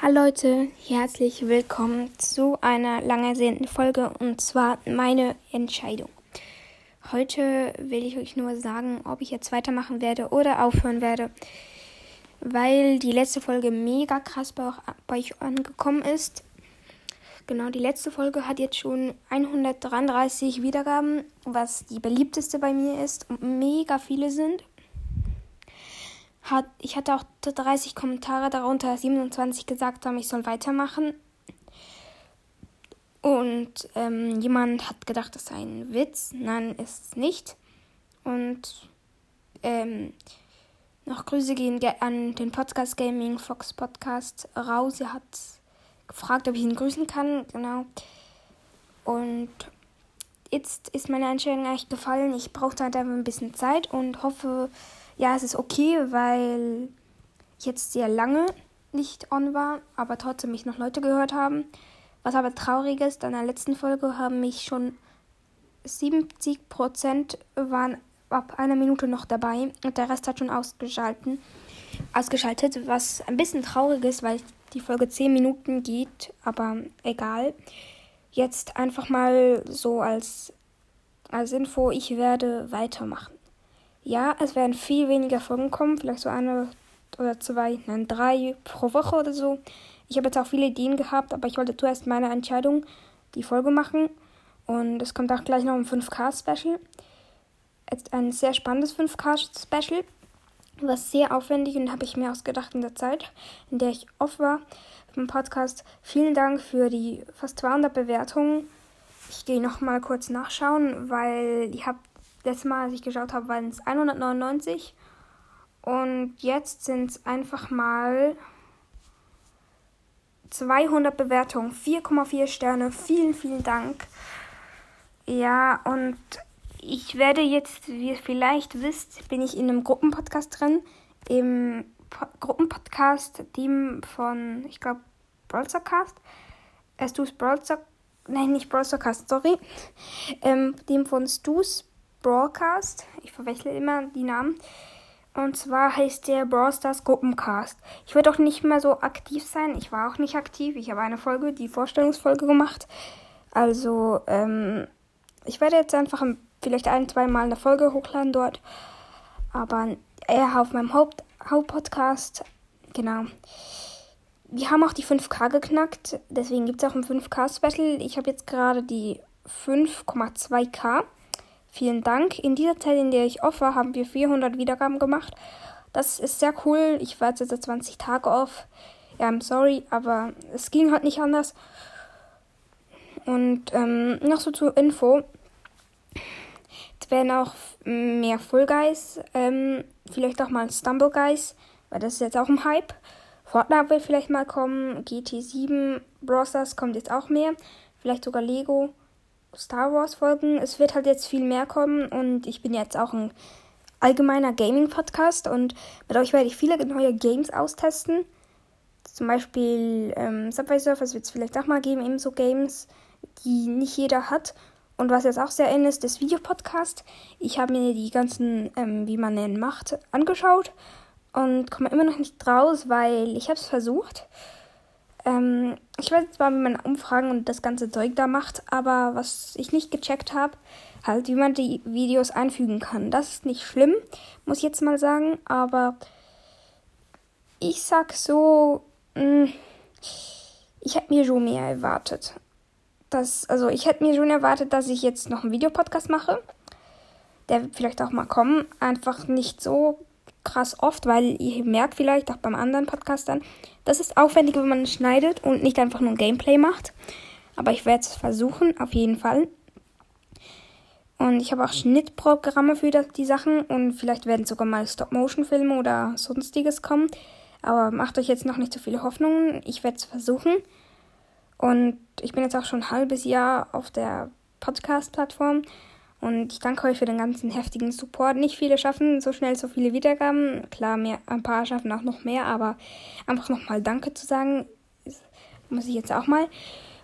Hallo Leute, herzlich willkommen zu einer lang ersehnten Folge und zwar meine Entscheidung. Heute will ich euch nur sagen, ob ich jetzt weitermachen werde oder aufhören werde, weil die letzte Folge mega krass bei, euch angekommen ist. Genau, die letzte Folge hat jetzt schon 133 Wiedergaben, was die beliebteste bei mir ist und mega viele sind hat, ich hatte auch 30 Kommentare, darunter 27 gesagt haben, ich soll weitermachen. Und ähm, jemand hat gedacht, das sei ein Witz. Nein, ist es nicht. Und ähm, noch Grüße gehen an den Podcast Gaming Fox Podcast raus. Er hat gefragt, ob ich ihn grüßen kann. Genau. Und jetzt ist meine Entscheidung eigentlich gefallen. Ich brauchte halt einfach ein bisschen Zeit und hoffe, ja, es ist okay, weil ich jetzt sehr lange nicht on war, aber trotzdem mich noch Leute gehört haben. Was aber traurig ist, an der letzten Folge haben mich schon 70 Prozent waren ab einer Minute noch dabei und der Rest hat schon ausgeschalten, ausgeschaltet, was ein bisschen traurig ist, weil die Folge 10 Minuten geht, aber egal. Jetzt einfach mal so als, als Info, ich werde weitermachen. Ja, es werden viel weniger Folgen kommen, vielleicht so eine oder zwei, nein, drei pro Woche oder so. Ich habe jetzt auch viele Ideen gehabt, aber ich wollte zuerst meine Entscheidung, die Folge machen. Und es kommt auch gleich noch ein 5K-Special. Jetzt ein sehr spannendes 5K-Special, was sehr aufwendig und habe ich mir ausgedacht in der Zeit, in der ich off war im Podcast. Vielen Dank für die fast 200 Bewertungen. Ich gehe noch mal kurz nachschauen, weil ich habe letztes Mal, als ich geschaut habe, waren es 199. Und jetzt sind es einfach mal 200 Bewertungen, 4,4 Sterne. Vielen, vielen Dank. Ja, und ich werde jetzt, wie ihr vielleicht wisst, bin ich in einem Gruppenpodcast drin. Im po Gruppenpodcast-Team von, ich glaube, Brawlstercast. Stu's Brawlster. Nein, nicht Brawlstercast, sorry. Ähm, dem von Stu's Broadcast. Ich verwechsel immer die Namen. Und zwar heißt der Brawl Stars Gruppencast. Ich werde auch nicht mehr so aktiv sein. Ich war auch nicht aktiv. Ich habe eine Folge, die Vorstellungsfolge gemacht. Also, ähm, ich werde jetzt einfach vielleicht ein, zwei Mal eine Folge hochladen dort. Aber eher auf meinem Haupt Hauptpodcast. Genau. Wir haben auch die 5K geknackt. Deswegen gibt es auch ein 5K-Special. Ich habe jetzt gerade die 5,2K. Vielen Dank. In dieser Zeit, in der ich off war, haben wir 400 Wiedergaben gemacht. Das ist sehr cool. Ich war jetzt seit 20 Tage off. Ja, I'm sorry, aber es ging halt nicht anders. Und ähm, noch so zur Info. Es werden auch mehr Full Guys, ähm, vielleicht auch mal Stumble Guys, weil das ist jetzt auch ein Hype. Fortnite wird vielleicht mal kommen, GT7, Brosters kommt jetzt auch mehr, vielleicht sogar Lego. Star Wars Folgen. Es wird halt jetzt viel mehr kommen und ich bin jetzt auch ein allgemeiner Gaming Podcast und mit euch werde ich viele neue Games austesten. Zum Beispiel ähm, Subway Surfers wird es vielleicht auch mal geben, ebenso Games, die nicht jeder hat. Und was jetzt auch sehr in ist, das Videopodcast. Ich habe mir die ganzen, ähm, wie man nennen macht, angeschaut und komme immer noch nicht raus, weil ich habe es versucht. Ähm, ich weiß zwar, wie man Umfragen und das ganze Zeug da macht, aber was ich nicht gecheckt habe, halt, wie man die Videos einfügen kann. Das ist nicht schlimm, muss ich jetzt mal sagen, aber ich sag so, mh, hm, ich hätte mir schon mehr erwartet. Das, also ich hätte mir schon erwartet, dass ich jetzt noch einen Videopodcast mache. Der wird vielleicht auch mal kommen. Einfach nicht so krass oft, weil ihr merkt vielleicht auch beim anderen Podcast dann, das ist aufwendig, wenn man schneidet und nicht einfach nur ein Gameplay macht. Aber ich werde es versuchen, auf jeden Fall. Und ich habe auch Schnittprogramme für die Sachen und vielleicht werden sogar mal Stop-Motion-Filme oder sonstiges kommen. Aber macht euch jetzt noch nicht so viele Hoffnungen. Ich werde es versuchen. Und ich bin jetzt auch schon ein halbes Jahr auf der Podcast-Plattform. Und ich danke euch für den ganzen heftigen Support. Nicht viele schaffen so schnell so viele Wiedergaben. Klar, mehr, ein paar schaffen auch noch mehr, aber einfach nochmal Danke zu sagen, muss ich jetzt auch mal.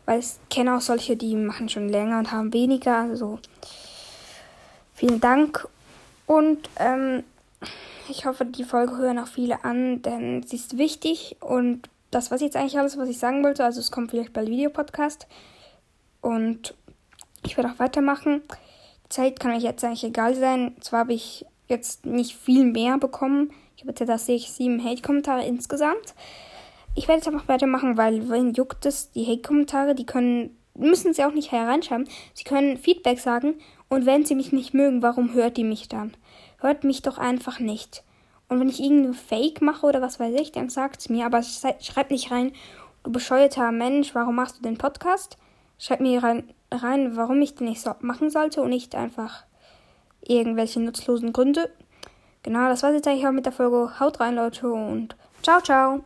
Weil ich kenne auch solche, die machen schon länger und haben weniger. Also vielen Dank. Und ähm, ich hoffe, die Folge hören auch viele an, denn sie ist wichtig und das war jetzt eigentlich alles, was ich sagen wollte. Also es kommt vielleicht bald Videopodcast. Und ich werde auch weitermachen. Zeit kann euch jetzt eigentlich egal sein. Zwar habe ich jetzt nicht viel mehr bekommen. Ich habe jetzt, das sehe ich, sieben Hate-Kommentare insgesamt. Ich werde jetzt einfach weitermachen, weil wen juckt es? Die Hate-Kommentare, die können, müssen sie auch nicht hereinschreiben. Sie können Feedback sagen und wenn sie mich nicht mögen, warum hört ihr mich dann? Hört mich doch einfach nicht. Und wenn ich irgendeine Fake mache oder was weiß ich, dann sagt es mir, aber schreibt nicht rein, du bescheuerter Mensch, warum machst du den Podcast? Schreibt mir rein, rein warum ich den nicht so machen sollte und nicht einfach irgendwelche nutzlosen Gründe. Genau, das war's jetzt eigentlich auch mit der Folge. Haut rein, Leute, und ciao, ciao.